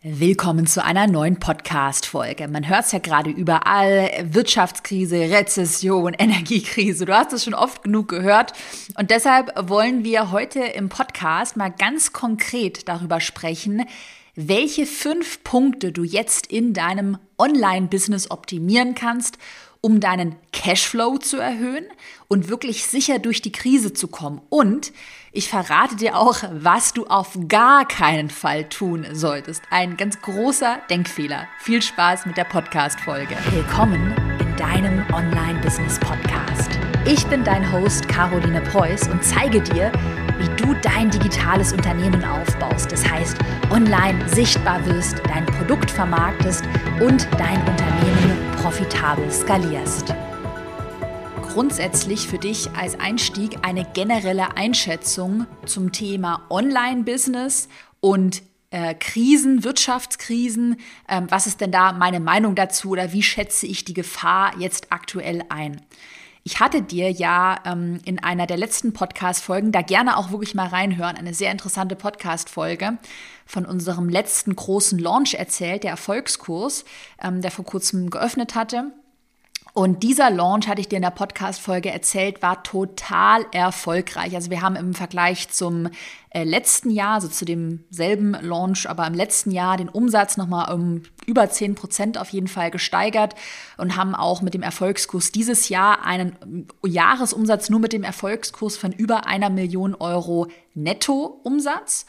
Willkommen zu einer neuen Podcast-Folge. Man hört es ja gerade überall. Wirtschaftskrise, Rezession, Energiekrise. Du hast es schon oft genug gehört. Und deshalb wollen wir heute im Podcast mal ganz konkret darüber sprechen, welche fünf Punkte du jetzt in deinem Online-Business optimieren kannst, um deinen Cashflow zu erhöhen und wirklich sicher durch die Krise zu kommen. Und ich verrate dir auch, was du auf gar keinen Fall tun solltest. Ein ganz großer Denkfehler. Viel Spaß mit der Podcast-Folge. Willkommen in deinem Online-Business-Podcast. Ich bin dein Host Caroline Preuß und zeige dir, wie du dein digitales Unternehmen aufbaust. Das heißt, online sichtbar wirst, dein Produkt vermarktest und dein Unternehmen profitabel skalierst. Grundsätzlich für dich als Einstieg eine generelle Einschätzung zum Thema Online-Business und äh, Krisen, Wirtschaftskrisen. Ähm, was ist denn da meine Meinung dazu oder wie schätze ich die Gefahr jetzt aktuell ein? Ich hatte dir ja ähm, in einer der letzten Podcast-Folgen, da gerne auch wirklich mal reinhören, eine sehr interessante Podcast-Folge von unserem letzten großen Launch erzählt, der Erfolgskurs, ähm, der vor kurzem geöffnet hatte. Und dieser Launch, hatte ich dir in der Podcast-Folge erzählt, war total erfolgreich. Also wir haben im Vergleich zum äh, letzten Jahr, also zu demselben Launch, aber im letzten Jahr den Umsatz nochmal um über 10 Prozent auf jeden Fall gesteigert und haben auch mit dem Erfolgskurs dieses Jahr einen Jahresumsatz nur mit dem Erfolgskurs von über einer Million Euro Nettoumsatz.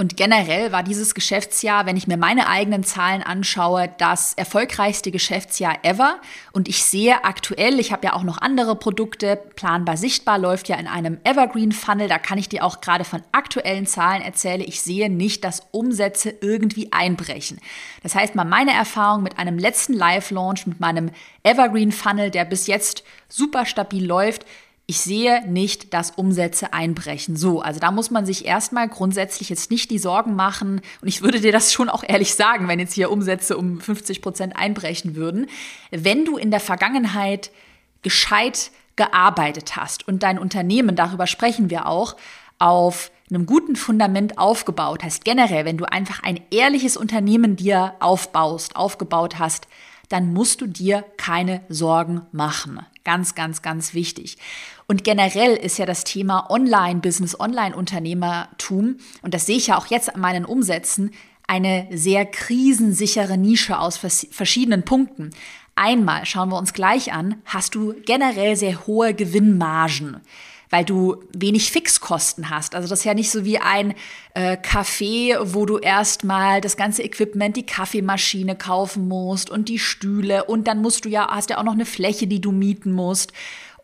Und generell war dieses Geschäftsjahr, wenn ich mir meine eigenen Zahlen anschaue, das erfolgreichste Geschäftsjahr ever. Und ich sehe aktuell, ich habe ja auch noch andere Produkte, planbar sichtbar läuft ja in einem Evergreen Funnel, da kann ich dir auch gerade von aktuellen Zahlen erzählen, ich sehe nicht, dass Umsätze irgendwie einbrechen. Das heißt mal meine Erfahrung mit einem letzten Live-Launch, mit meinem Evergreen Funnel, der bis jetzt super stabil läuft, ich sehe nicht, dass Umsätze einbrechen. So, also da muss man sich erstmal grundsätzlich jetzt nicht die Sorgen machen. Und ich würde dir das schon auch ehrlich sagen, wenn jetzt hier Umsätze um 50 Prozent einbrechen würden. Wenn du in der Vergangenheit gescheit gearbeitet hast und dein Unternehmen, darüber sprechen wir auch, auf einem guten Fundament aufgebaut hast, generell, wenn du einfach ein ehrliches Unternehmen dir aufbaust, aufgebaut hast, dann musst du dir keine Sorgen machen. Ganz, ganz, ganz wichtig. Und generell ist ja das Thema Online-Business, Online-Unternehmertum, und das sehe ich ja auch jetzt an meinen Umsätzen, eine sehr krisensichere Nische aus verschiedenen Punkten. Einmal schauen wir uns gleich an, hast du generell sehr hohe Gewinnmargen weil du wenig Fixkosten hast. Also das ist ja nicht so wie ein äh, Café, wo du erstmal das ganze Equipment, die Kaffeemaschine kaufen musst und die Stühle und dann musst du ja, hast ja auch noch eine Fläche, die du mieten musst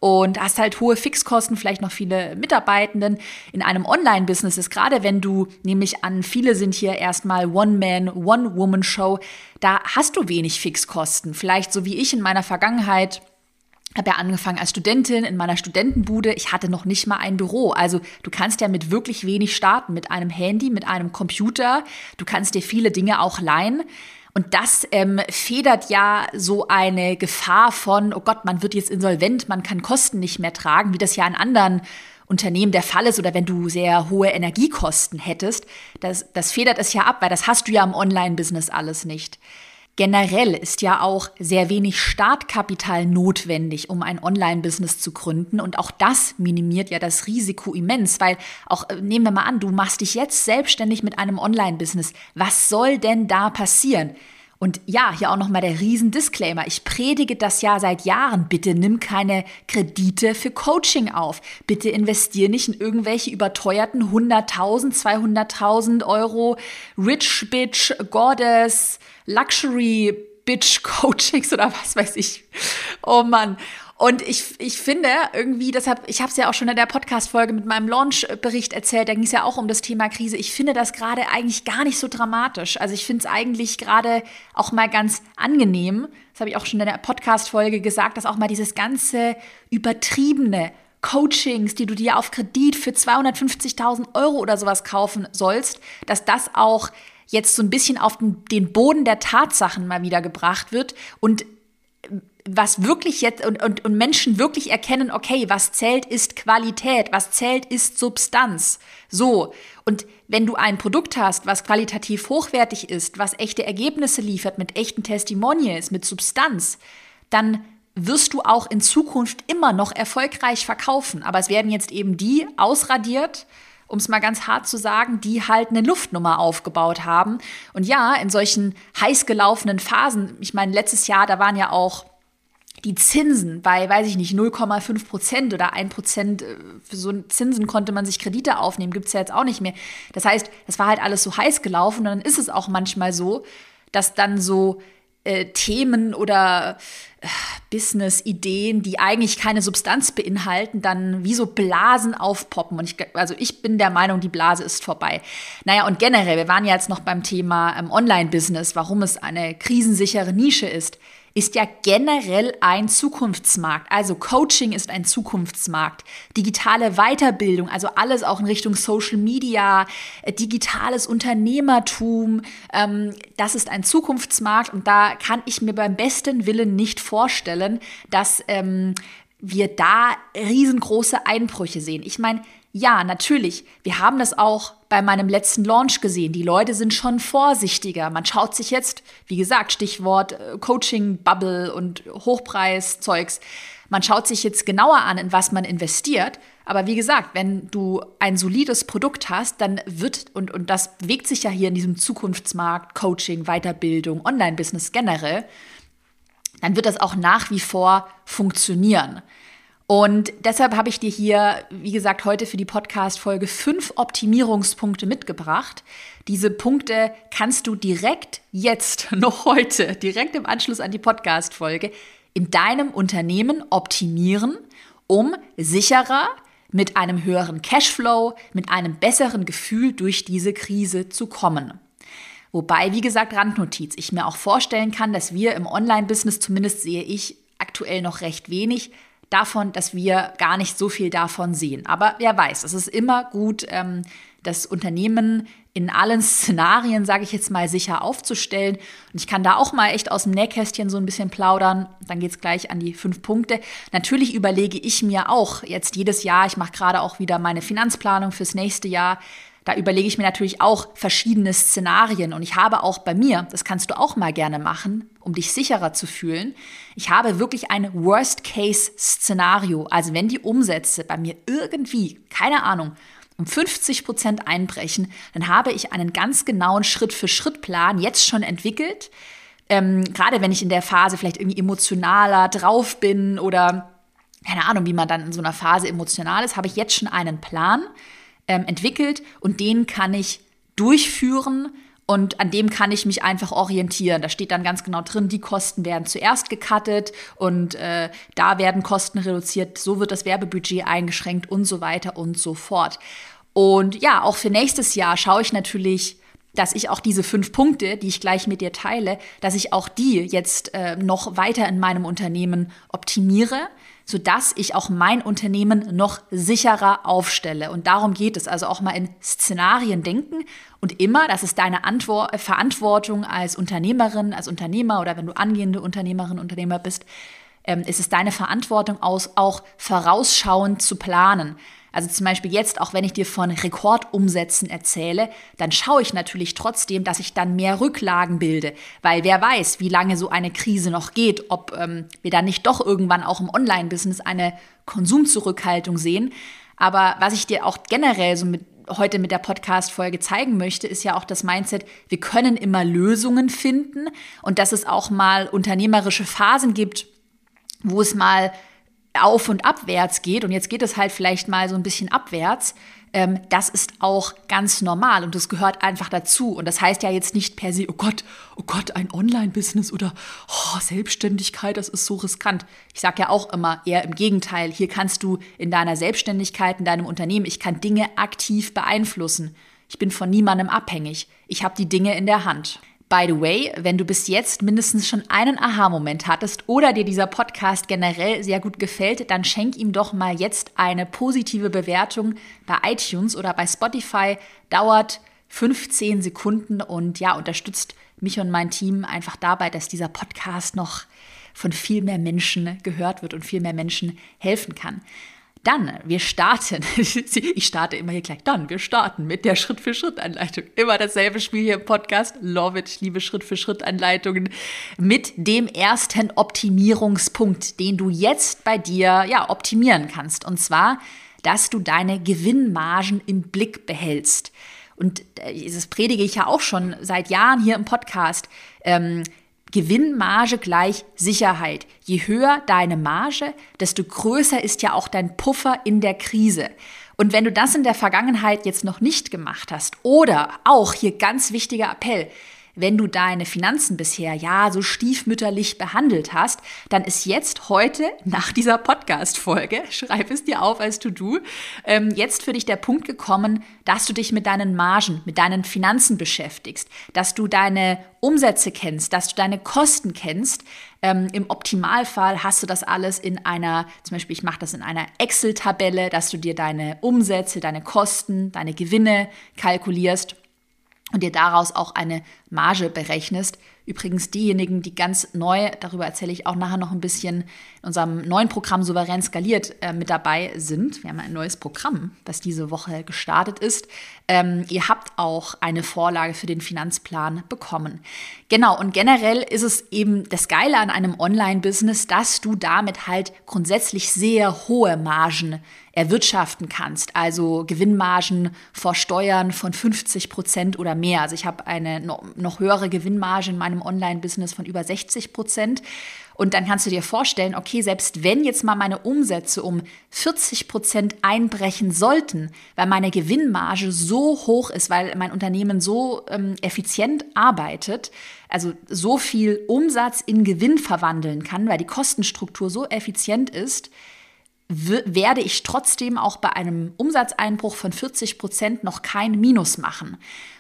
und hast halt hohe Fixkosten, vielleicht noch viele Mitarbeitenden. In einem Online-Business ist gerade, wenn du nämlich an viele sind hier erstmal One-Man, One-Woman-Show, da hast du wenig Fixkosten. Vielleicht so wie ich in meiner Vergangenheit habe ja angefangen als Studentin in meiner Studentenbude. Ich hatte noch nicht mal ein Büro. Also du kannst ja mit wirklich wenig starten, mit einem Handy, mit einem Computer. Du kannst dir viele Dinge auch leihen. Und das ähm, federt ja so eine Gefahr von, oh Gott, man wird jetzt insolvent, man kann Kosten nicht mehr tragen, wie das ja in anderen Unternehmen der Fall ist oder wenn du sehr hohe Energiekosten hättest. Das, das federt es ja ab, weil das hast du ja im Online-Business alles nicht. Generell ist ja auch sehr wenig Startkapital notwendig, um ein Online-Business zu gründen. Und auch das minimiert ja das Risiko immens, weil auch, äh, nehmen wir mal an, du machst dich jetzt selbstständig mit einem Online-Business. Was soll denn da passieren? Und ja, hier auch nochmal der Riesen-Disclaimer. Ich predige das ja seit Jahren. Bitte nimm keine Kredite für Coaching auf. Bitte investier nicht in irgendwelche überteuerten 100.000, 200.000 Euro Rich Bitch Goddess Luxury Bitch Coachings oder was weiß ich. Oh Mann. Und ich, ich finde irgendwie, deshalb, ich habe es ja auch schon in der Podcast-Folge mit meinem Launch-Bericht erzählt, da ging es ja auch um das Thema Krise. Ich finde das gerade eigentlich gar nicht so dramatisch. Also ich finde es eigentlich gerade auch mal ganz angenehm, das habe ich auch schon in der Podcast-Folge gesagt, dass auch mal dieses ganze übertriebene Coachings, die du dir auf Kredit für 250.000 Euro oder sowas kaufen sollst, dass das auch jetzt so ein bisschen auf den, den Boden der Tatsachen mal wieder gebracht wird und was wirklich jetzt und, und, und Menschen wirklich erkennen, okay, was zählt ist Qualität, was zählt ist Substanz. So. Und wenn du ein Produkt hast, was qualitativ hochwertig ist, was echte Ergebnisse liefert, mit echten Testimonials, mit Substanz, dann wirst du auch in Zukunft immer noch erfolgreich verkaufen. Aber es werden jetzt eben die ausradiert, um es mal ganz hart zu sagen, die halt eine Luftnummer aufgebaut haben. Und ja, in solchen heiß gelaufenen Phasen, ich meine, letztes Jahr, da waren ja auch die Zinsen bei, weiß ich nicht, 0,5 Prozent oder 1 Prozent, äh, für so Zinsen konnte man sich Kredite aufnehmen, gibt es ja jetzt auch nicht mehr. Das heißt, das war halt alles so heiß gelaufen und dann ist es auch manchmal so, dass dann so äh, Themen oder äh, Business-Ideen, die eigentlich keine Substanz beinhalten, dann wie so Blasen aufpoppen. Und ich, also ich bin der Meinung, die Blase ist vorbei. Naja, und generell, wir waren ja jetzt noch beim Thema ähm, Online-Business, warum es eine krisensichere Nische ist ist ja generell ein Zukunftsmarkt. Also Coaching ist ein Zukunftsmarkt. Digitale Weiterbildung, also alles auch in Richtung Social Media, äh, digitales Unternehmertum, ähm, das ist ein Zukunftsmarkt und da kann ich mir beim besten Willen nicht vorstellen, dass ähm, wir da riesengroße Einbrüche sehen. Ich meine, ja, natürlich. Wir haben das auch bei meinem letzten Launch gesehen. Die Leute sind schon vorsichtiger. Man schaut sich jetzt, wie gesagt, Stichwort äh, Coaching-Bubble und Hochpreis-Zeugs. Man schaut sich jetzt genauer an, in was man investiert. Aber wie gesagt, wenn du ein solides Produkt hast, dann wird, und, und das bewegt sich ja hier in diesem Zukunftsmarkt, Coaching, Weiterbildung, Online-Business generell, dann wird das auch nach wie vor funktionieren. Und deshalb habe ich dir hier, wie gesagt, heute für die Podcast-Folge fünf Optimierungspunkte mitgebracht. Diese Punkte kannst du direkt jetzt, noch heute, direkt im Anschluss an die Podcast-Folge in deinem Unternehmen optimieren, um sicherer, mit einem höheren Cashflow, mit einem besseren Gefühl durch diese Krise zu kommen. Wobei, wie gesagt, Randnotiz, ich mir auch vorstellen kann, dass wir im Online-Business, zumindest sehe ich aktuell noch recht wenig, davon, dass wir gar nicht so viel davon sehen. Aber wer weiß, es ist immer gut, ähm, das Unternehmen in allen Szenarien, sage ich jetzt mal, sicher aufzustellen. Und ich kann da auch mal echt aus dem Nähkästchen so ein bisschen plaudern. Dann geht es gleich an die fünf Punkte. Natürlich überlege ich mir auch jetzt jedes Jahr, ich mache gerade auch wieder meine Finanzplanung fürs nächste Jahr, da überlege ich mir natürlich auch verschiedene Szenarien und ich habe auch bei mir, das kannst du auch mal gerne machen, um dich sicherer zu fühlen, ich habe wirklich ein Worst-Case-Szenario. Also wenn die Umsätze bei mir irgendwie, keine Ahnung, um 50 Prozent einbrechen, dann habe ich einen ganz genauen Schritt-für-Schritt-Plan jetzt schon entwickelt. Ähm, gerade wenn ich in der Phase vielleicht irgendwie emotionaler drauf bin oder keine Ahnung, wie man dann in so einer Phase emotional ist, habe ich jetzt schon einen Plan ähm, entwickelt und den kann ich durchführen und an dem kann ich mich einfach orientieren. Da steht dann ganz genau drin, die Kosten werden zuerst gecuttet und äh, da werden Kosten reduziert, so wird das Werbebudget eingeschränkt und so weiter und so fort. Und ja, auch für nächstes Jahr schaue ich natürlich, dass ich auch diese fünf Punkte, die ich gleich mit dir teile, dass ich auch die jetzt äh, noch weiter in meinem Unternehmen optimiere sodass ich auch mein Unternehmen noch sicherer aufstelle. Und darum geht es also auch mal in Szenarien denken und immer, das ist deine Antwort, Verantwortung als Unternehmerin, als Unternehmer oder wenn du angehende Unternehmerin, Unternehmer bist, ähm, ist es deine Verantwortung aus, auch vorausschauend zu planen. Also zum Beispiel jetzt, auch wenn ich dir von Rekordumsätzen erzähle, dann schaue ich natürlich trotzdem, dass ich dann mehr Rücklagen bilde, weil wer weiß, wie lange so eine Krise noch geht, ob ähm, wir dann nicht doch irgendwann auch im Online-Business eine Konsumzurückhaltung sehen. Aber was ich dir auch generell so mit heute mit der Podcast-Folge zeigen möchte, ist ja auch das Mindset, wir können immer Lösungen finden und dass es auch mal unternehmerische Phasen gibt, wo es mal auf und abwärts geht und jetzt geht es halt vielleicht mal so ein bisschen abwärts, ähm, das ist auch ganz normal und das gehört einfach dazu. Und das heißt ja jetzt nicht per se, oh Gott, oh Gott, ein Online-Business oder oh, Selbstständigkeit, das ist so riskant. Ich sage ja auch immer eher im Gegenteil, hier kannst du in deiner Selbstständigkeit, in deinem Unternehmen, ich kann Dinge aktiv beeinflussen. Ich bin von niemandem abhängig. Ich habe die Dinge in der Hand. By the way, wenn du bis jetzt mindestens schon einen Aha-Moment hattest oder dir dieser Podcast generell sehr gut gefällt, dann schenk ihm doch mal jetzt eine positive Bewertung bei iTunes oder bei Spotify. Dauert 15 Sekunden und ja, unterstützt mich und mein Team einfach dabei, dass dieser Podcast noch von viel mehr Menschen gehört wird und viel mehr Menschen helfen kann. Dann, wir starten. Ich starte immer hier gleich. Dann, wir starten mit der Schritt-für-Schritt-Anleitung. Immer dasselbe Spiel hier im Podcast. Love it. Ich liebe Schritt-für-Schritt-Anleitungen. Mit dem ersten Optimierungspunkt, den du jetzt bei dir, ja, optimieren kannst. Und zwar, dass du deine Gewinnmargen im Blick behältst. Und äh, das predige ich ja auch schon seit Jahren hier im Podcast. Ähm, Gewinnmarge gleich Sicherheit. Je höher deine Marge, desto größer ist ja auch dein Puffer in der Krise. Und wenn du das in der Vergangenheit jetzt noch nicht gemacht hast oder auch hier ganz wichtiger Appell, wenn du deine Finanzen bisher ja so stiefmütterlich behandelt hast, dann ist jetzt heute nach dieser Podcast-Folge, schreib es dir auf als To-Do, ähm, jetzt für dich der Punkt gekommen, dass du dich mit deinen Margen, mit deinen Finanzen beschäftigst, dass du deine Umsätze kennst, dass du deine Kosten kennst. Ähm, Im Optimalfall hast du das alles in einer, zum Beispiel ich mache das in einer Excel-Tabelle, dass du dir deine Umsätze, deine Kosten, deine Gewinne kalkulierst und dir daraus auch eine Marge berechnest. Übrigens diejenigen, die ganz neu, darüber erzähle ich auch nachher noch ein bisschen, in unserem neuen Programm Souverän skaliert äh, mit dabei sind. Wir haben ein neues Programm, das diese Woche gestartet ist. Ähm, ihr habt auch eine Vorlage für den Finanzplan bekommen. Genau, und generell ist es eben das Geile an einem Online-Business, dass du damit halt grundsätzlich sehr hohe Margen erwirtschaften kannst. Also Gewinnmargen vor Steuern von 50 Prozent oder mehr. Also ich habe eine noch höhere Gewinnmarge in meinem Online-Business von über 60 Prozent. Und dann kannst du dir vorstellen, okay, selbst wenn jetzt mal meine Umsätze um 40 Prozent einbrechen sollten, weil meine Gewinnmarge so hoch ist, weil mein Unternehmen so ähm, effizient arbeitet, also so viel Umsatz in Gewinn verwandeln kann, weil die Kostenstruktur so effizient ist, werde ich trotzdem auch bei einem Umsatzeinbruch von 40 Prozent noch kein Minus machen.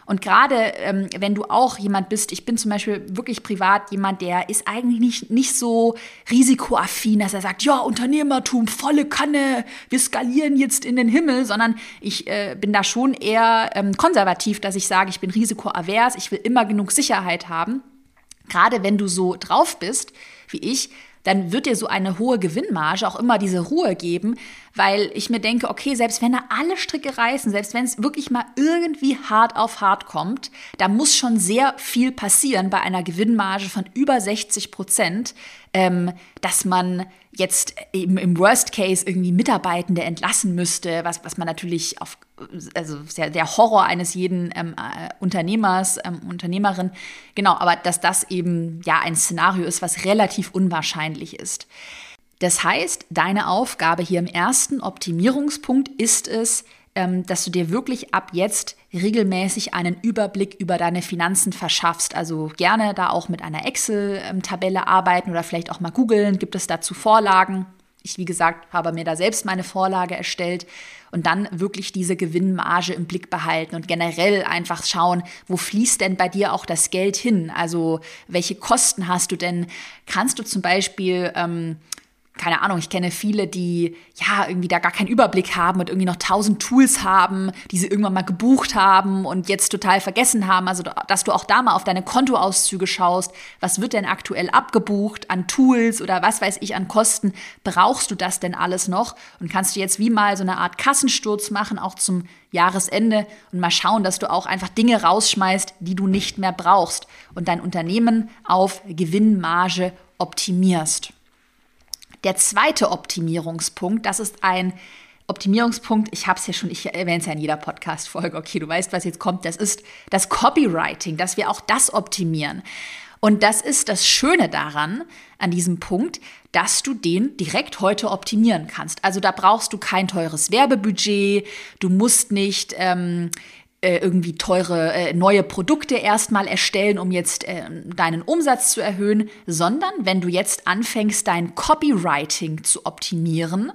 Und gerade ähm, wenn du auch jemand bist, ich bin zum Beispiel wirklich privat jemand, der ist eigentlich nicht, nicht so risikoaffin, dass er sagt, ja, Unternehmertum, volle Kanne, wir skalieren jetzt in den Himmel, sondern ich äh, bin da schon eher ähm, konservativ, dass ich sage, ich bin risikoavers, ich will immer genug Sicherheit haben. Gerade wenn du so drauf bist, wie ich, dann wird dir so eine hohe Gewinnmarge auch immer diese Ruhe geben, weil ich mir denke, okay, selbst wenn da alle Stricke reißen, selbst wenn es wirklich mal irgendwie hart auf hart kommt, da muss schon sehr viel passieren bei einer Gewinnmarge von über 60 Prozent, ähm, dass man jetzt eben im Worst Case irgendwie Mitarbeitende entlassen müsste, was, was man natürlich auf, also der, Horror eines jeden ähm, äh, Unternehmers, ähm, Unternehmerin, genau, aber dass das eben ja ein Szenario ist, was relativ unwahrscheinlich ist. Das heißt, deine Aufgabe hier im ersten Optimierungspunkt ist es, ähm, dass du dir wirklich ab jetzt regelmäßig einen Überblick über deine Finanzen verschaffst. Also gerne da auch mit einer Excel-Tabelle arbeiten oder vielleicht auch mal googeln. Gibt es dazu Vorlagen? Ich, wie gesagt, habe mir da selbst meine Vorlage erstellt und dann wirklich diese Gewinnmarge im Blick behalten und generell einfach schauen, wo fließt denn bei dir auch das Geld hin? Also welche Kosten hast du denn? Kannst du zum Beispiel ähm, keine Ahnung, ich kenne viele, die ja irgendwie da gar keinen Überblick haben und irgendwie noch tausend Tools haben, die sie irgendwann mal gebucht haben und jetzt total vergessen haben. Also, dass du auch da mal auf deine Kontoauszüge schaust. Was wird denn aktuell abgebucht an Tools oder was weiß ich an Kosten? Brauchst du das denn alles noch? Und kannst du jetzt wie mal so eine Art Kassensturz machen, auch zum Jahresende und mal schauen, dass du auch einfach Dinge rausschmeißt, die du nicht mehr brauchst und dein Unternehmen auf Gewinnmarge optimierst. Der zweite Optimierungspunkt, das ist ein Optimierungspunkt, ich habe es ja schon, ich erwähne es ja in jeder Podcast-Folge, okay, du weißt, was jetzt kommt, das ist das Copywriting, dass wir auch das optimieren. Und das ist das Schöne daran, an diesem Punkt, dass du den direkt heute optimieren kannst. Also da brauchst du kein teures Werbebudget, du musst nicht ähm, äh, irgendwie teure äh, neue Produkte erstmal erstellen, um jetzt äh, deinen Umsatz zu erhöhen, sondern wenn du jetzt anfängst, dein Copywriting zu optimieren,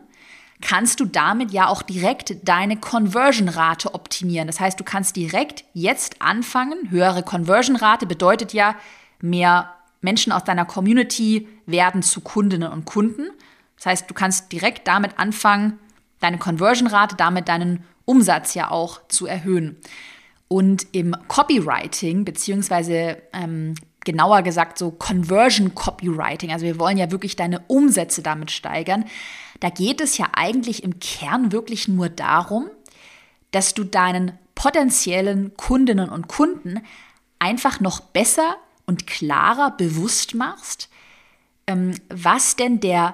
kannst du damit ja auch direkt deine Conversion-Rate optimieren. Das heißt, du kannst direkt jetzt anfangen. Höhere Conversion-Rate bedeutet ja, mehr Menschen aus deiner Community werden zu Kundinnen und Kunden. Das heißt, du kannst direkt damit anfangen, deine Conversion-Rate, damit deinen Umsatz ja auch zu erhöhen. Und im Copywriting beziehungsweise ähm, genauer gesagt so Conversion Copywriting. Also wir wollen ja wirklich deine Umsätze damit steigern. Da geht es ja eigentlich im Kern wirklich nur darum, dass du deinen potenziellen Kundinnen und Kunden einfach noch besser und klarer bewusst machst, ähm, was denn der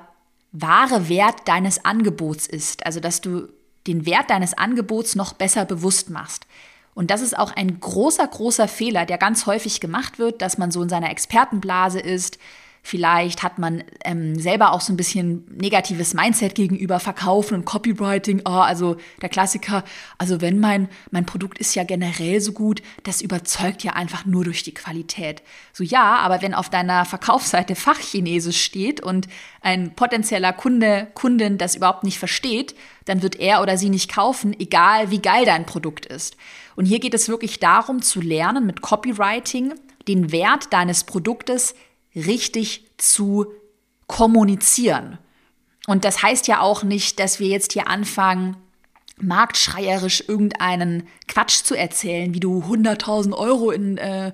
wahre Wert deines Angebots ist. Also dass du den Wert deines Angebots noch besser bewusst machst. Und das ist auch ein großer, großer Fehler, der ganz häufig gemacht wird, dass man so in seiner Expertenblase ist, Vielleicht hat man ähm, selber auch so ein bisschen negatives Mindset gegenüber Verkaufen und Copywriting. Oh, also der Klassiker, also wenn mein, mein Produkt ist ja generell so gut, das überzeugt ja einfach nur durch die Qualität. So ja, aber wenn auf deiner Verkaufsseite Fachchinesisch steht und ein potenzieller Kunde, Kundin das überhaupt nicht versteht, dann wird er oder sie nicht kaufen, egal wie geil dein Produkt ist. Und hier geht es wirklich darum zu lernen, mit Copywriting den Wert deines Produktes richtig zu kommunizieren. Und das heißt ja auch nicht, dass wir jetzt hier anfangen, marktschreierisch irgendeinen Quatsch zu erzählen, wie du 100.000 Euro in, äh,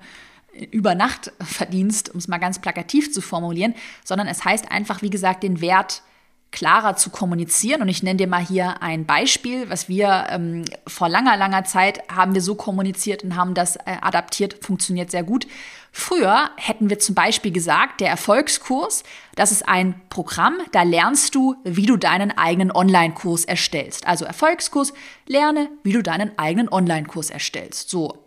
über Nacht verdienst, um es mal ganz plakativ zu formulieren, sondern es heißt einfach, wie gesagt, den Wert klarer zu kommunizieren. Und ich nenne dir mal hier ein Beispiel, was wir ähm, vor langer, langer Zeit haben wir so kommuniziert und haben das äh, adaptiert, funktioniert sehr gut. Früher hätten wir zum Beispiel gesagt, der Erfolgskurs, das ist ein Programm, da lernst du, wie du deinen eigenen Online-Kurs erstellst. Also Erfolgskurs, lerne, wie du deinen eigenen Online-Kurs erstellst. So.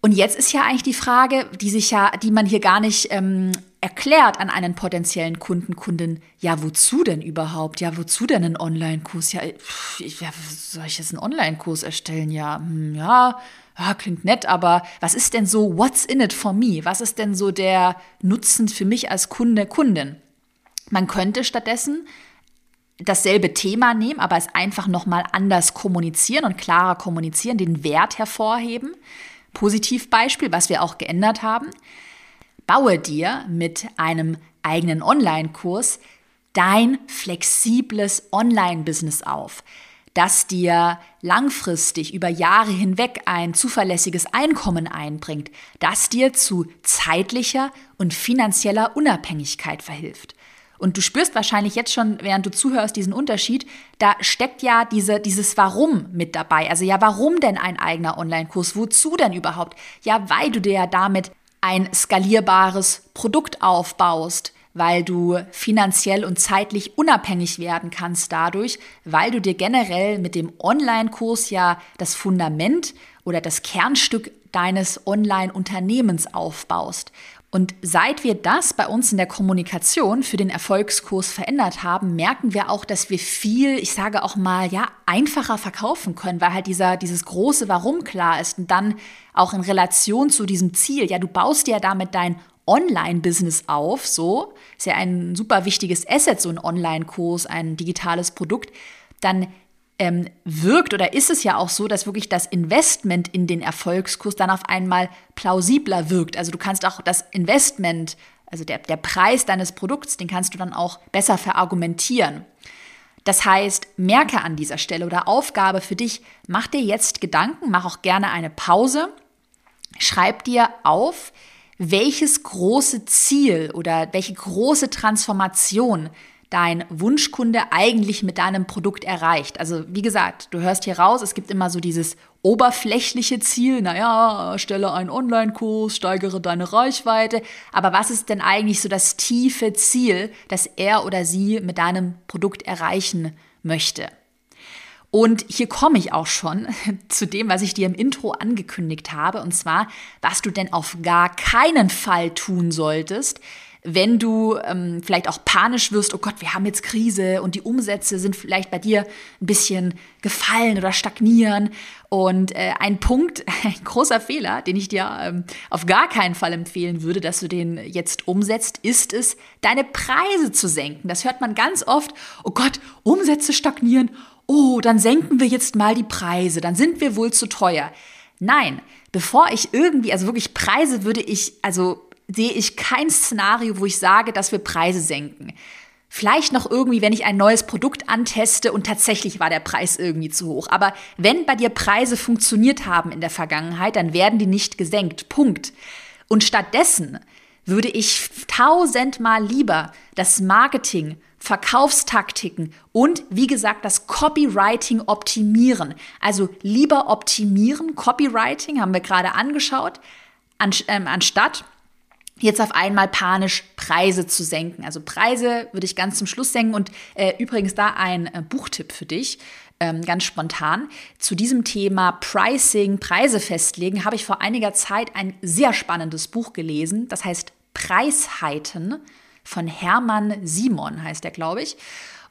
Und jetzt ist ja eigentlich die Frage, die sich ja, die man hier gar nicht ähm, erklärt an einen potenziellen Kunden, Kundin, ja, wozu denn überhaupt? Ja, wozu denn ein Online-Kurs? Ja, ja, soll ich jetzt einen Online-Kurs erstellen? Ja, hm, ja, ja, klingt nett, aber was ist denn so, what's in it for me? Was ist denn so der Nutzen für mich als Kunde, Kundin? Man könnte stattdessen dasselbe Thema nehmen, aber es einfach nochmal anders kommunizieren und klarer kommunizieren, den Wert hervorheben. Positivbeispiel, was wir auch geändert haben. Baue dir mit einem eigenen Online-Kurs dein flexibles Online-Business auf, das dir langfristig über Jahre hinweg ein zuverlässiges Einkommen einbringt, das dir zu zeitlicher und finanzieller Unabhängigkeit verhilft. Und du spürst wahrscheinlich jetzt schon, während du zuhörst, diesen Unterschied. Da steckt ja diese, dieses Warum mit dabei. Also ja, warum denn ein eigener Online-Kurs? Wozu denn überhaupt? Ja, weil du dir ja damit ein skalierbares Produkt aufbaust, weil du finanziell und zeitlich unabhängig werden kannst dadurch, weil du dir generell mit dem Online-Kurs ja das Fundament oder das Kernstück deines Online-Unternehmens aufbaust. Und seit wir das bei uns in der Kommunikation für den Erfolgskurs verändert haben, merken wir auch, dass wir viel, ich sage auch mal, ja, einfacher verkaufen können, weil halt dieser, dieses große Warum klar ist und dann auch in Relation zu diesem Ziel. Ja, du baust dir ja damit dein Online-Business auf, so, ist ja ein super wichtiges Asset, so ein Online-Kurs, ein digitales Produkt, dann ähm, wirkt oder ist es ja auch so, dass wirklich das Investment in den Erfolgskurs dann auf einmal plausibler wirkt. Also du kannst auch das Investment, also der, der Preis deines Produkts, den kannst du dann auch besser verargumentieren. Das heißt, merke an dieser Stelle oder Aufgabe für dich, mach dir jetzt Gedanken, mach auch gerne eine Pause, schreib dir auf, welches große Ziel oder welche große Transformation dein Wunschkunde eigentlich mit deinem Produkt erreicht. Also wie gesagt, du hörst hier raus, es gibt immer so dieses oberflächliche Ziel, naja, stelle einen Online-Kurs, steigere deine Reichweite. Aber was ist denn eigentlich so das tiefe Ziel, das er oder sie mit deinem Produkt erreichen möchte? Und hier komme ich auch schon zu dem, was ich dir im Intro angekündigt habe, und zwar, was du denn auf gar keinen Fall tun solltest, wenn du ähm, vielleicht auch panisch wirst, oh Gott, wir haben jetzt Krise und die Umsätze sind vielleicht bei dir ein bisschen gefallen oder stagnieren. Und äh, ein Punkt, ein großer Fehler, den ich dir ähm, auf gar keinen Fall empfehlen würde, dass du den jetzt umsetzt, ist es, deine Preise zu senken. Das hört man ganz oft, oh Gott, Umsätze stagnieren, oh, dann senken wir jetzt mal die Preise, dann sind wir wohl zu teuer. Nein, bevor ich irgendwie, also wirklich Preise würde ich, also sehe ich kein Szenario, wo ich sage, dass wir Preise senken. Vielleicht noch irgendwie, wenn ich ein neues Produkt anteste und tatsächlich war der Preis irgendwie zu hoch. Aber wenn bei dir Preise funktioniert haben in der Vergangenheit, dann werden die nicht gesenkt. Punkt. Und stattdessen würde ich tausendmal lieber das Marketing, Verkaufstaktiken und wie gesagt das Copywriting optimieren. Also lieber optimieren, Copywriting haben wir gerade angeschaut, ähm, anstatt jetzt auf einmal panisch Preise zu senken. Also Preise würde ich ganz zum Schluss senken. Und äh, übrigens da ein äh, Buchtipp für dich, ähm, ganz spontan. Zu diesem Thema Pricing, Preise festlegen, habe ich vor einiger Zeit ein sehr spannendes Buch gelesen. Das heißt Preisheiten von Hermann Simon, heißt er, glaube ich.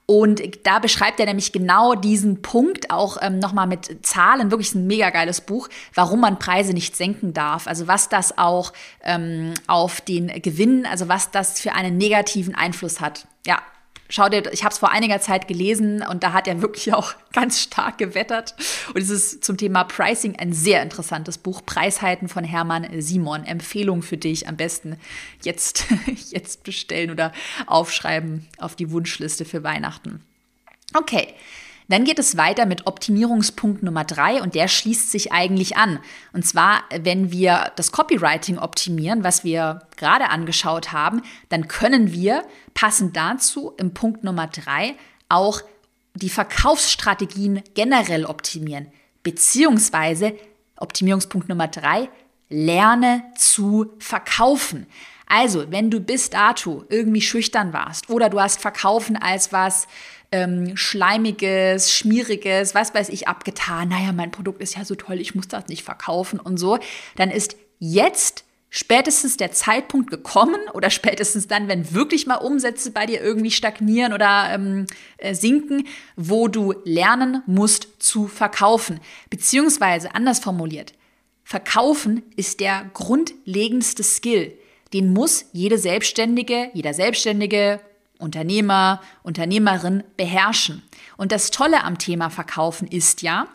Und da beschreibt er nämlich genau diesen Punkt, auch ähm, nochmal mit Zahlen, wirklich ein mega geiles Buch, warum man Preise nicht senken darf. Also was das auch ähm, auf den Gewinn, also was das für einen negativen Einfluss hat. Ja, Schau dir, ich habe es vor einiger Zeit gelesen und da hat er wirklich auch ganz stark gewettert. Und es ist zum Thema Pricing ein sehr interessantes Buch. Preisheiten von Hermann Simon. Empfehlung für dich. Am besten jetzt, jetzt bestellen oder aufschreiben auf die Wunschliste für Weihnachten. Okay. Dann geht es weiter mit Optimierungspunkt Nummer drei und der schließt sich eigentlich an. Und zwar, wenn wir das Copywriting optimieren, was wir gerade angeschaut haben, dann können wir passend dazu im Punkt Nummer drei auch die Verkaufsstrategien generell optimieren. Beziehungsweise Optimierungspunkt Nummer drei, lerne zu verkaufen. Also, wenn du bis dato irgendwie schüchtern warst oder du hast Verkaufen als was ähm, Schleimiges, Schmieriges, was weiß ich, abgetan, naja, mein Produkt ist ja so toll, ich muss das nicht verkaufen und so, dann ist jetzt spätestens der Zeitpunkt gekommen oder spätestens dann, wenn wirklich mal Umsätze bei dir irgendwie stagnieren oder ähm, äh, sinken, wo du lernen musst zu verkaufen. Beziehungsweise anders formuliert, verkaufen ist der grundlegendste Skill. Den muss jede Selbstständige, jeder Selbstständige, Unternehmer, Unternehmerin beherrschen. Und das Tolle am Thema Verkaufen ist ja,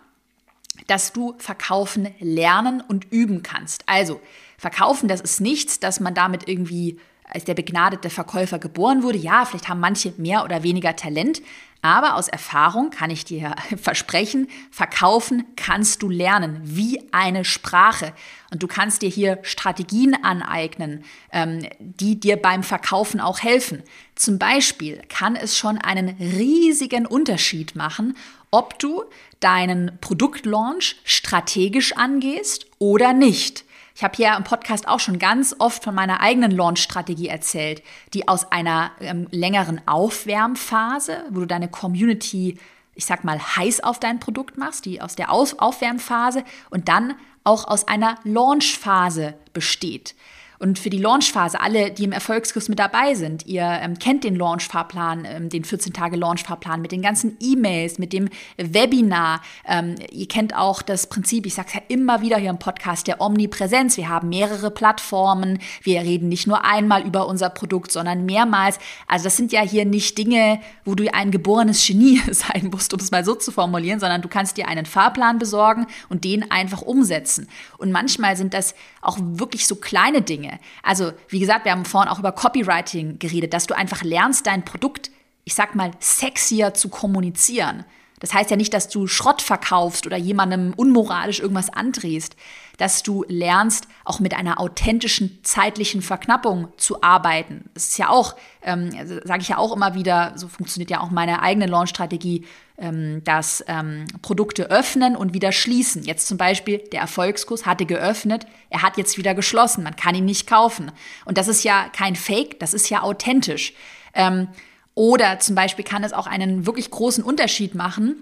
dass du Verkaufen lernen und üben kannst. Also, Verkaufen, das ist nichts, dass man damit irgendwie als der begnadete Verkäufer geboren wurde. Ja, vielleicht haben manche mehr oder weniger Talent, aber aus Erfahrung kann ich dir versprechen, verkaufen kannst du lernen wie eine Sprache. Und du kannst dir hier Strategien aneignen, ähm, die dir beim Verkaufen auch helfen. Zum Beispiel kann es schon einen riesigen Unterschied machen, ob du deinen Produktlaunch strategisch angehst oder nicht. Ich habe hier im Podcast auch schon ganz oft von meiner eigenen Launch-Strategie erzählt, die aus einer ähm, längeren Aufwärmphase, wo du deine Community, ich sag mal, heiß auf dein Produkt machst, die aus der Aus Aufwärmphase und dann auch aus einer Launch-Phase besteht. Und für die Launchphase, alle, die im Erfolgskurs mit dabei sind, ihr ähm, kennt den Launchfahrplan, ähm, den 14-Tage-Launchfahrplan mit den ganzen E-Mails, mit dem Webinar. Ähm, ihr kennt auch das Prinzip, ich sage es ja immer wieder hier im Podcast, der Omnipräsenz. Wir haben mehrere Plattformen. Wir reden nicht nur einmal über unser Produkt, sondern mehrmals. Also das sind ja hier nicht Dinge, wo du ein geborenes Genie sein musst, um es mal so zu formulieren, sondern du kannst dir einen Fahrplan besorgen und den einfach umsetzen. Und manchmal sind das auch wirklich so kleine Dinge. Also, wie gesagt, wir haben vorhin auch über Copywriting geredet, dass du einfach lernst, dein Produkt, ich sag mal, sexier zu kommunizieren. Das heißt ja nicht, dass du Schrott verkaufst oder jemandem unmoralisch irgendwas andrehst, dass du lernst, auch mit einer authentischen zeitlichen Verknappung zu arbeiten. Das ist ja auch, ähm, sage ich ja auch immer wieder, so funktioniert ja auch meine eigene Launch-Strategie, ähm, dass ähm, Produkte öffnen und wieder schließen. Jetzt zum Beispiel, der Erfolgskurs hatte geöffnet, er hat jetzt wieder geschlossen, man kann ihn nicht kaufen. Und das ist ja kein Fake, das ist ja authentisch. Ähm, oder zum Beispiel kann es auch einen wirklich großen Unterschied machen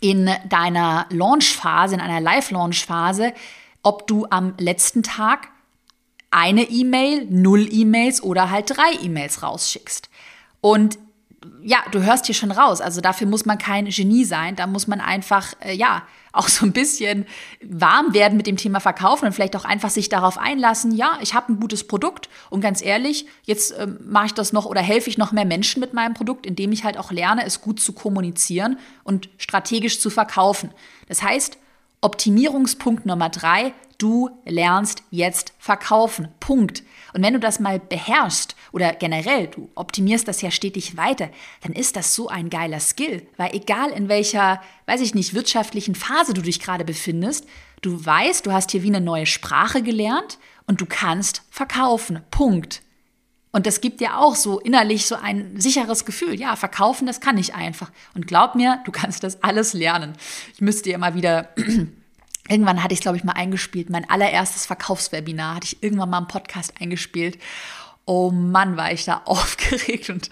in deiner Launchphase, in einer Live-Launch-Phase, ob du am letzten Tag eine E-Mail, null E-Mails oder halt drei E-Mails rausschickst. Und ja, du hörst hier schon raus. Also dafür muss man kein Genie sein. Da muss man einfach, äh, ja, auch so ein bisschen warm werden mit dem Thema Verkaufen und vielleicht auch einfach sich darauf einlassen, ja, ich habe ein gutes Produkt und ganz ehrlich, jetzt ähm, mache ich das noch oder helfe ich noch mehr Menschen mit meinem Produkt, indem ich halt auch lerne, es gut zu kommunizieren und strategisch zu verkaufen. Das heißt, Optimierungspunkt Nummer drei, du lernst jetzt verkaufen. Punkt. Und wenn du das mal beherrschst oder generell, du optimierst das ja stetig weiter, dann ist das so ein geiler Skill. Weil egal in welcher, weiß ich nicht, wirtschaftlichen Phase du dich gerade befindest, du weißt, du hast hier wie eine neue Sprache gelernt und du kannst verkaufen. Punkt. Und das gibt dir auch so innerlich so ein sicheres Gefühl. Ja, verkaufen, das kann ich einfach. Und glaub mir, du kannst das alles lernen. Ich müsste dir mal wieder, irgendwann hatte ich glaube ich, mal eingespielt. Mein allererstes Verkaufswebinar hatte ich irgendwann mal im Podcast eingespielt. Oh Mann, war ich da aufgeregt und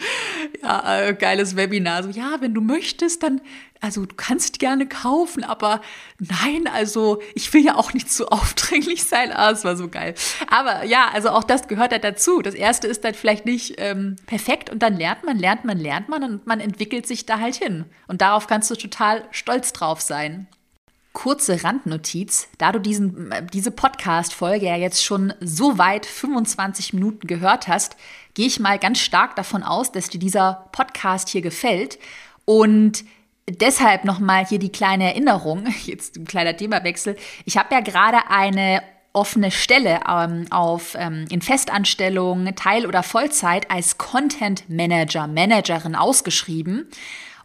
ja, äh, geiles Webinar. So, ja, wenn du möchtest, dann, also du kannst gerne kaufen, aber nein, also ich will ja auch nicht zu aufdringlich sein. Ah, es war so geil. Aber ja, also auch das gehört halt dazu. Das erste ist dann vielleicht nicht ähm, perfekt und dann lernt man, lernt man, lernt man und man entwickelt sich da halt hin. Und darauf kannst du total stolz drauf sein kurze Randnotiz, da du diesen, diese Podcast-Folge ja jetzt schon so weit 25 Minuten gehört hast, gehe ich mal ganz stark davon aus, dass dir dieser Podcast hier gefällt. Und deshalb nochmal hier die kleine Erinnerung, jetzt ein kleiner Themawechsel. Ich habe ja gerade eine offene Stelle ähm, auf, ähm, in Festanstellung, Teil- oder Vollzeit als Content Manager, Managerin ausgeschrieben.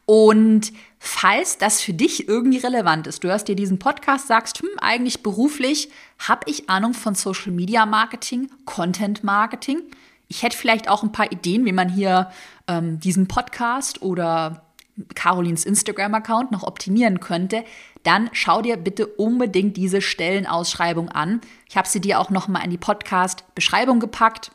Und falls das für dich irgendwie relevant ist, du hörst dir diesen Podcast, sagst, hm, eigentlich beruflich habe ich Ahnung von Social Media Marketing, Content Marketing. Ich hätte vielleicht auch ein paar Ideen, wie man hier ähm, diesen Podcast oder Carolins Instagram-Account noch optimieren könnte, dann schau dir bitte unbedingt diese Stellenausschreibung an. Ich habe sie dir auch noch mal in die Podcast-Beschreibung gepackt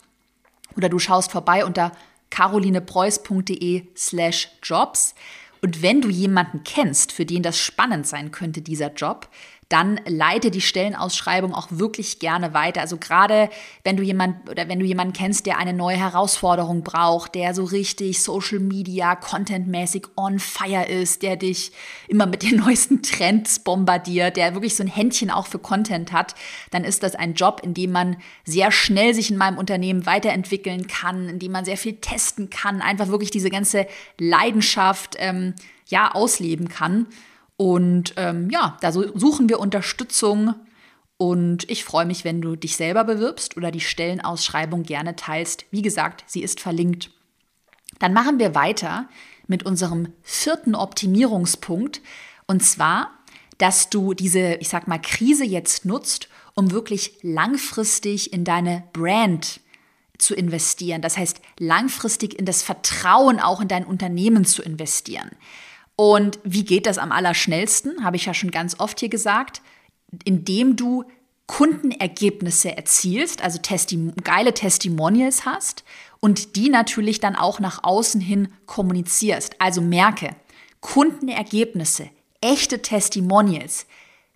oder du schaust vorbei unter carolinepreuß.de slash jobs. Und wenn du jemanden kennst, für den das spannend sein könnte, dieser Job, dann leite die Stellenausschreibung auch wirklich gerne weiter. Also gerade wenn du jemand oder wenn du jemanden kennst, der eine neue Herausforderung braucht, der so richtig Social Media Contentmäßig on fire ist, der dich immer mit den neuesten Trends bombardiert, der wirklich so ein Händchen auch für Content hat, dann ist das ein Job, in dem man sehr schnell sich in meinem Unternehmen weiterentwickeln kann, in dem man sehr viel testen kann, einfach wirklich diese ganze Leidenschaft ähm, ja ausleben kann. Und ähm, ja, da suchen wir Unterstützung. Und ich freue mich, wenn du dich selber bewirbst oder die Stellenausschreibung gerne teilst. Wie gesagt, sie ist verlinkt. Dann machen wir weiter mit unserem vierten Optimierungspunkt. Und zwar, dass du diese, ich sag mal, Krise jetzt nutzt, um wirklich langfristig in deine Brand zu investieren. Das heißt, langfristig in das Vertrauen auch in dein Unternehmen zu investieren. Und wie geht das am allerschnellsten? Habe ich ja schon ganz oft hier gesagt. Indem du Kundenergebnisse erzielst, also Testi geile Testimonials hast und die natürlich dann auch nach außen hin kommunizierst. Also merke, Kundenergebnisse, echte Testimonials,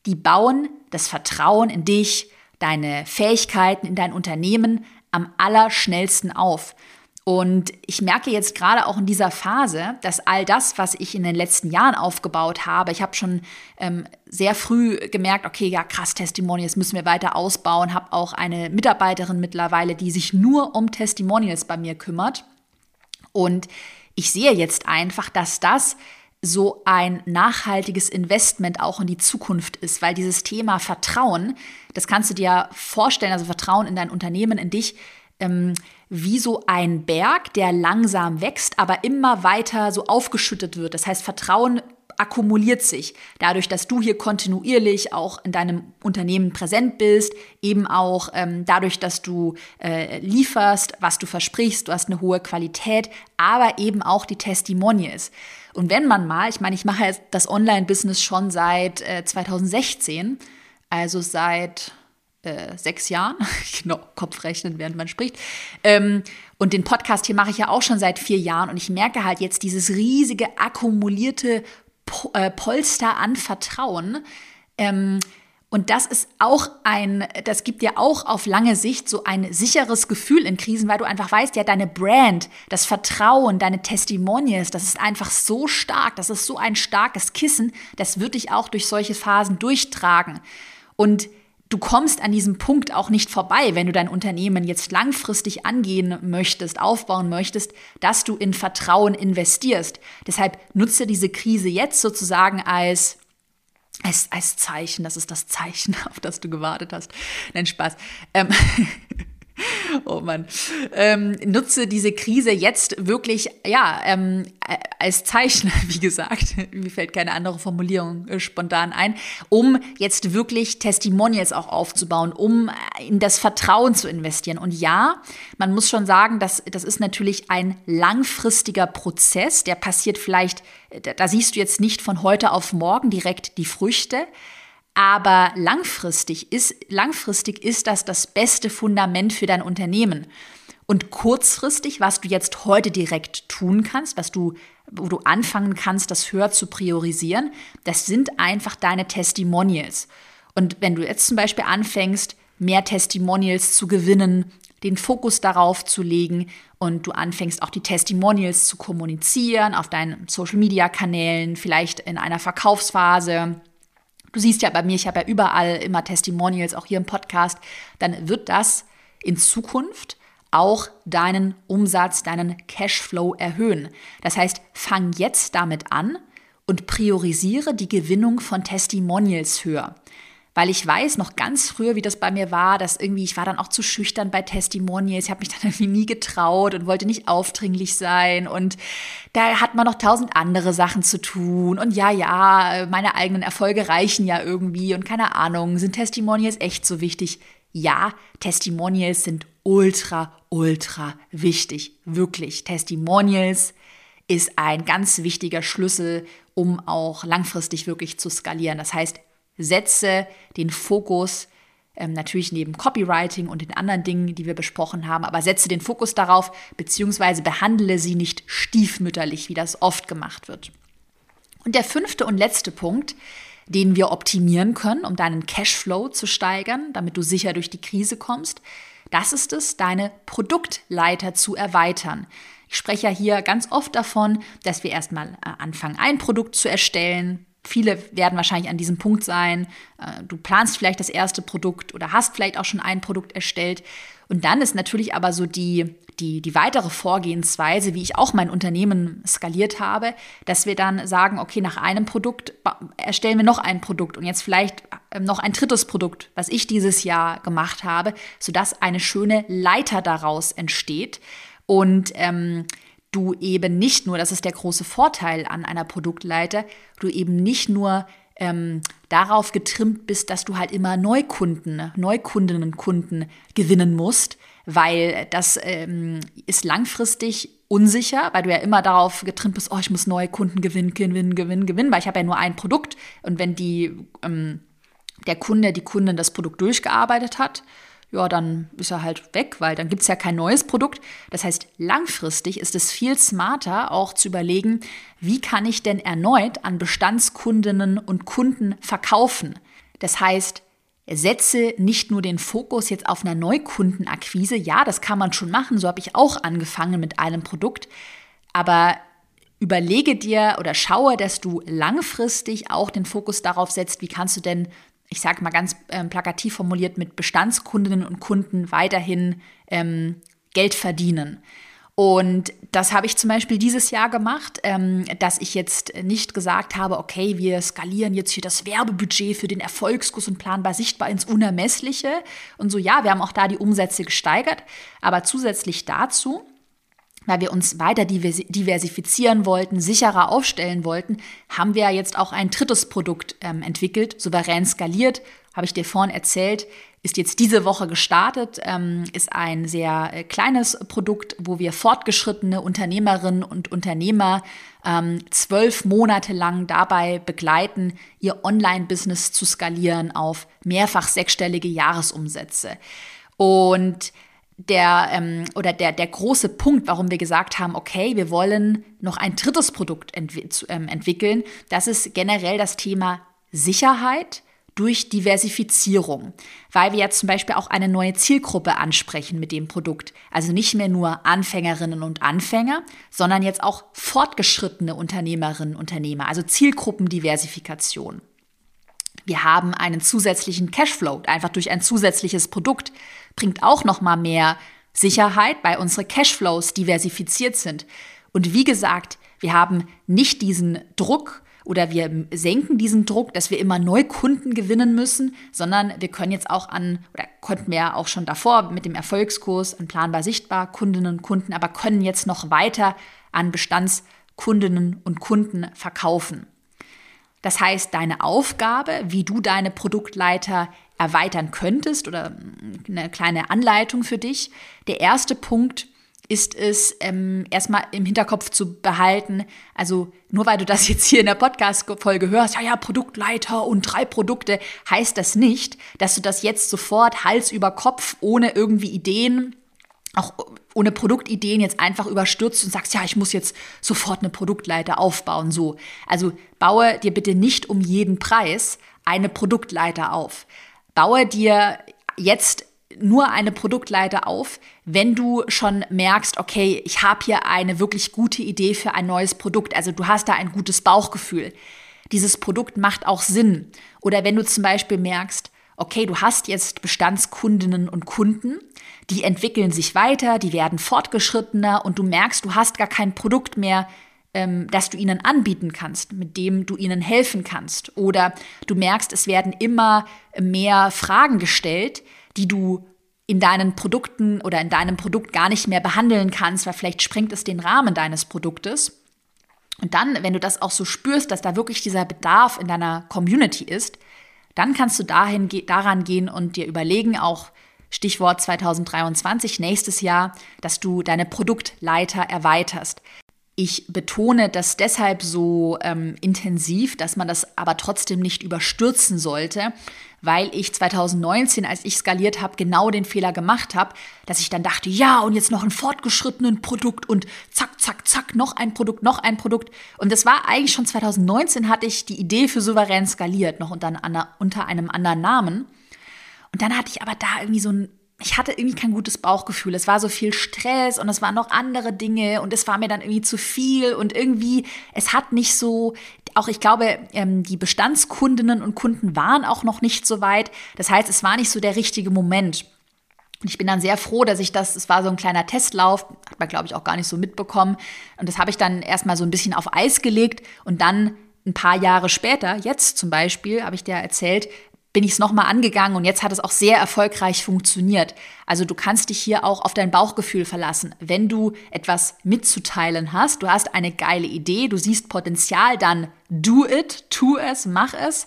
die bauen das Vertrauen in dich, deine Fähigkeiten in dein Unternehmen am allerschnellsten auf. Und ich merke jetzt gerade auch in dieser Phase, dass all das, was ich in den letzten Jahren aufgebaut habe, ich habe schon ähm, sehr früh gemerkt, okay, ja krass, Testimonials müssen wir weiter ausbauen, habe auch eine Mitarbeiterin mittlerweile, die sich nur um Testimonials bei mir kümmert. Und ich sehe jetzt einfach, dass das so ein nachhaltiges Investment auch in die Zukunft ist, weil dieses Thema Vertrauen, das kannst du dir vorstellen, also Vertrauen in dein Unternehmen, in dich, ähm, wie so ein Berg, der langsam wächst, aber immer weiter so aufgeschüttet wird. Das heißt, Vertrauen akkumuliert sich dadurch, dass du hier kontinuierlich auch in deinem Unternehmen präsent bist, eben auch ähm, dadurch, dass du äh, lieferst, was du versprichst, du hast eine hohe Qualität, aber eben auch die Testimonials. Und wenn man mal, ich meine, ich mache jetzt das Online-Business schon seit äh, 2016, also seit äh, sechs Jahren, genau, Kopfrechnen, während man spricht. Ähm, und den Podcast hier mache ich ja auch schon seit vier Jahren und ich merke halt jetzt dieses riesige akkumulierte po äh, Polster an Vertrauen. Ähm, und das ist auch ein, das gibt dir auch auf lange Sicht so ein sicheres Gefühl in Krisen, weil du einfach weißt, ja, deine Brand, das Vertrauen, deine Testimonials, das ist einfach so stark, das ist so ein starkes Kissen, das wird dich auch durch solche Phasen durchtragen. Und du kommst an diesem Punkt auch nicht vorbei, wenn du dein Unternehmen jetzt langfristig angehen möchtest, aufbauen möchtest, dass du in Vertrauen investierst. Deshalb nutze diese Krise jetzt sozusagen als als, als Zeichen, das ist das Zeichen, auf das du gewartet hast. Nein, Spaß. Ähm, Oh Mann. Ähm, nutze diese Krise jetzt wirklich, ja, ähm, als Zeichen, wie gesagt, mir fällt keine andere Formulierung äh, spontan ein, um jetzt wirklich Testimonials auch aufzubauen, um in das Vertrauen zu investieren. Und ja, man muss schon sagen, dass, das ist natürlich ein langfristiger Prozess, der passiert vielleicht, da, da siehst du jetzt nicht von heute auf morgen direkt die Früchte, aber langfristig ist, langfristig ist das das beste Fundament für dein Unternehmen. Und kurzfristig, was du jetzt heute direkt tun kannst, was du, wo du anfangen kannst, das höher zu priorisieren, das sind einfach deine Testimonials. Und wenn du jetzt zum Beispiel anfängst, mehr Testimonials zu gewinnen, den Fokus darauf zu legen und du anfängst auch die Testimonials zu kommunizieren auf deinen Social-Media-Kanälen, vielleicht in einer Verkaufsphase, Du siehst ja bei mir, ich habe ja überall immer Testimonials, auch hier im Podcast. Dann wird das in Zukunft auch deinen Umsatz, deinen Cashflow erhöhen. Das heißt, fang jetzt damit an und priorisiere die Gewinnung von Testimonials höher weil ich weiß noch ganz früher, wie das bei mir war, dass irgendwie, ich war dann auch zu schüchtern bei Testimonials, ich habe mich dann irgendwie nie getraut und wollte nicht aufdringlich sein und da hat man noch tausend andere Sachen zu tun und ja, ja, meine eigenen Erfolge reichen ja irgendwie und keine Ahnung, sind Testimonials echt so wichtig? Ja, Testimonials sind ultra, ultra wichtig, wirklich. Testimonials ist ein ganz wichtiger Schlüssel, um auch langfristig wirklich zu skalieren. Das heißt, setze den Fokus ähm, natürlich neben Copywriting und den anderen Dingen, die wir besprochen haben, aber setze den Fokus darauf, beziehungsweise behandle sie nicht stiefmütterlich, wie das oft gemacht wird. Und der fünfte und letzte Punkt, den wir optimieren können, um deinen Cashflow zu steigern, damit du sicher durch die Krise kommst, das ist es, deine Produktleiter zu erweitern. Ich spreche ja hier ganz oft davon, dass wir erstmal äh, anfangen, ein Produkt zu erstellen, Viele werden wahrscheinlich an diesem Punkt sein. Äh, du planst vielleicht das erste Produkt oder hast vielleicht auch schon ein Produkt erstellt. Und dann ist natürlich aber so die, die, die weitere Vorgehensweise, wie ich auch mein Unternehmen skaliert habe, dass wir dann sagen, okay, nach einem Produkt erstellen wir noch ein Produkt und jetzt vielleicht ähm, noch ein drittes Produkt, was ich dieses Jahr gemacht habe, sodass eine schöne Leiter daraus entsteht. Und ähm, du eben nicht nur, das ist der große Vorteil an einer Produktleiter, du eben nicht nur ähm, darauf getrimmt bist, dass du halt immer Neukunden, Neukundinnen und Kunden gewinnen musst, weil das ähm, ist langfristig unsicher, weil du ja immer darauf getrimmt bist, oh, ich muss neue Kunden gewinnen, gewinnen, gewinnen, gewinnen, weil ich habe ja nur ein Produkt. Und wenn die ähm, der Kunde, die Kundin das Produkt durchgearbeitet hat, ja, dann ist er halt weg, weil dann gibt es ja kein neues Produkt. Das heißt, langfristig ist es viel smarter, auch zu überlegen, wie kann ich denn erneut an Bestandskundinnen und Kunden verkaufen. Das heißt, setze nicht nur den Fokus jetzt auf einer Neukundenakquise. Ja, das kann man schon machen. So habe ich auch angefangen mit einem Produkt. Aber überlege dir oder schaue, dass du langfristig auch den Fokus darauf setzt, wie kannst du denn ich sage mal ganz ähm, plakativ formuliert, mit Bestandskundinnen und Kunden weiterhin ähm, Geld verdienen. Und das habe ich zum Beispiel dieses Jahr gemacht, ähm, dass ich jetzt nicht gesagt habe, okay, wir skalieren jetzt hier das Werbebudget für den Erfolgskurs und planbar sichtbar ins Unermessliche. Und so, ja, wir haben auch da die Umsätze gesteigert. Aber zusätzlich dazu weil wir uns weiter diversifizieren wollten, sicherer aufstellen wollten, haben wir jetzt auch ein drittes Produkt ähm, entwickelt, souverän skaliert, habe ich dir vorhin erzählt, ist jetzt diese Woche gestartet, ähm, ist ein sehr äh, kleines Produkt, wo wir fortgeschrittene Unternehmerinnen und Unternehmer ähm, zwölf Monate lang dabei begleiten, ihr Online-Business zu skalieren auf mehrfach sechsstellige Jahresumsätze. Und der ähm, oder der, der große Punkt, warum wir gesagt haben, okay, wir wollen noch ein drittes Produkt entwi ähm, entwickeln, das ist generell das Thema Sicherheit durch Diversifizierung, weil wir jetzt zum Beispiel auch eine neue Zielgruppe ansprechen mit dem Produkt. Also nicht mehr nur Anfängerinnen und Anfänger, sondern jetzt auch fortgeschrittene Unternehmerinnen und Unternehmer, also Zielgruppendiversifikation. Wir haben einen zusätzlichen Cashflow, einfach durch ein zusätzliches Produkt, bringt auch noch mal mehr Sicherheit, weil unsere Cashflows diversifiziert sind. Und wie gesagt, wir haben nicht diesen Druck oder wir senken diesen Druck, dass wir immer Neukunden gewinnen müssen, sondern wir können jetzt auch an, oder konnten wir ja auch schon davor mit dem Erfolgskurs an planbar sichtbar Kundinnen und Kunden, aber können jetzt noch weiter an Bestandskundinnen und Kunden verkaufen. Das heißt, deine Aufgabe, wie du deine Produktleiter erweitern könntest oder eine kleine Anleitung für dich. Der erste Punkt ist es ähm, erstmal im Hinterkopf zu behalten. Also nur weil du das jetzt hier in der Podcast-Folge hörst, ja, ja, Produktleiter und drei Produkte, heißt das nicht, dass du das jetzt sofort Hals über Kopf ohne irgendwie Ideen auch ohne Produktideen jetzt einfach überstürzt und sagst, ja, ich muss jetzt sofort eine Produktleiter aufbauen, so. Also baue dir bitte nicht um jeden Preis eine Produktleiter auf. Baue dir jetzt nur eine Produktleiter auf, wenn du schon merkst, okay, ich habe hier eine wirklich gute Idee für ein neues Produkt. Also du hast da ein gutes Bauchgefühl. Dieses Produkt macht auch Sinn. Oder wenn du zum Beispiel merkst, okay, du hast jetzt Bestandskundinnen und Kunden, die entwickeln sich weiter, die werden fortgeschrittener und du merkst, du hast gar kein Produkt mehr, ähm, das du ihnen anbieten kannst, mit dem du ihnen helfen kannst. Oder du merkst, es werden immer mehr Fragen gestellt, die du in deinen Produkten oder in deinem Produkt gar nicht mehr behandeln kannst, weil vielleicht sprengt es den Rahmen deines Produktes. Und dann, wenn du das auch so spürst, dass da wirklich dieser Bedarf in deiner Community ist, dann kannst du dahin, daran gehen und dir überlegen, auch Stichwort 2023, nächstes Jahr, dass du deine Produktleiter erweiterst. Ich betone das deshalb so ähm, intensiv, dass man das aber trotzdem nicht überstürzen sollte, weil ich 2019, als ich skaliert habe, genau den Fehler gemacht habe, dass ich dann dachte, ja, und jetzt noch ein fortgeschrittenen Produkt und zack, zack, zack, noch ein Produkt, noch ein Produkt. Und das war eigentlich schon 2019, hatte ich die Idee für souverän skaliert, noch unter, unter einem anderen Namen. Und dann hatte ich aber da irgendwie so ein ich hatte irgendwie kein gutes Bauchgefühl. Es war so viel Stress und es waren noch andere Dinge und es war mir dann irgendwie zu viel und irgendwie, es hat nicht so, auch ich glaube, ähm, die Bestandskundinnen und Kunden waren auch noch nicht so weit. Das heißt, es war nicht so der richtige Moment. Und ich bin dann sehr froh, dass ich das, es war so ein kleiner Testlauf, hat man glaube ich auch gar nicht so mitbekommen. Und das habe ich dann erstmal so ein bisschen auf Eis gelegt und dann ein paar Jahre später, jetzt zum Beispiel, habe ich dir erzählt, bin ich es nochmal angegangen und jetzt hat es auch sehr erfolgreich funktioniert. Also du kannst dich hier auch auf dein Bauchgefühl verlassen. Wenn du etwas mitzuteilen hast, du hast eine geile Idee, du siehst Potenzial, dann do it, tu es, mach es.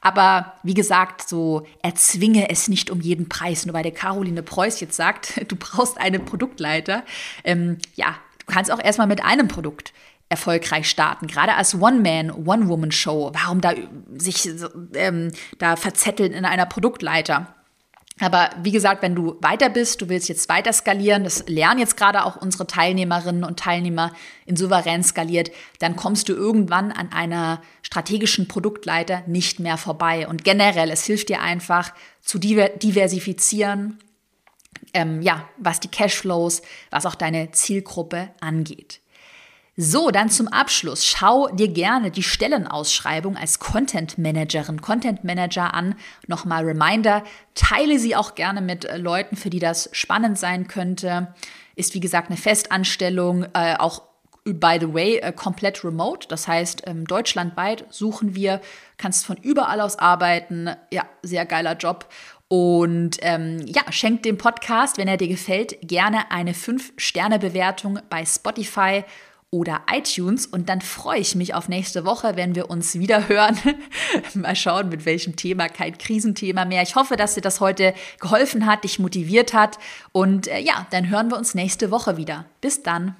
Aber wie gesagt, so erzwinge es nicht um jeden Preis. Nur weil der Caroline Preuß jetzt sagt, du brauchst eine Produktleiter. Ähm, ja, du kannst auch erstmal mit einem Produkt erfolgreich starten, gerade als One-Man, One-Woman-Show. Warum da sich ähm, da verzetteln in einer Produktleiter? Aber wie gesagt, wenn du weiter bist, du willst jetzt weiter skalieren, das lernen jetzt gerade auch unsere Teilnehmerinnen und Teilnehmer in souverän skaliert, dann kommst du irgendwann an einer strategischen Produktleiter nicht mehr vorbei. Und generell, es hilft dir einfach zu diversifizieren, ähm, ja, was die Cashflows, was auch deine Zielgruppe angeht. So, dann zum Abschluss. Schau dir gerne die Stellenausschreibung als Content Managerin, Content Manager an. Nochmal Reminder, teile sie auch gerne mit äh, Leuten, für die das spannend sein könnte. Ist wie gesagt eine Festanstellung, äh, auch by the way, äh, komplett remote. Das heißt, ähm, deutschlandweit suchen wir, kannst von überall aus arbeiten. Ja, sehr geiler Job. Und ähm, ja, schenkt dem Podcast, wenn er dir gefällt, gerne eine 5-Sterne-Bewertung bei Spotify oder iTunes. Und dann freue ich mich auf nächste Woche, wenn wir uns wieder hören. Mal schauen, mit welchem Thema. Kein Krisenthema mehr. Ich hoffe, dass dir das heute geholfen hat, dich motiviert hat. Und äh, ja, dann hören wir uns nächste Woche wieder. Bis dann.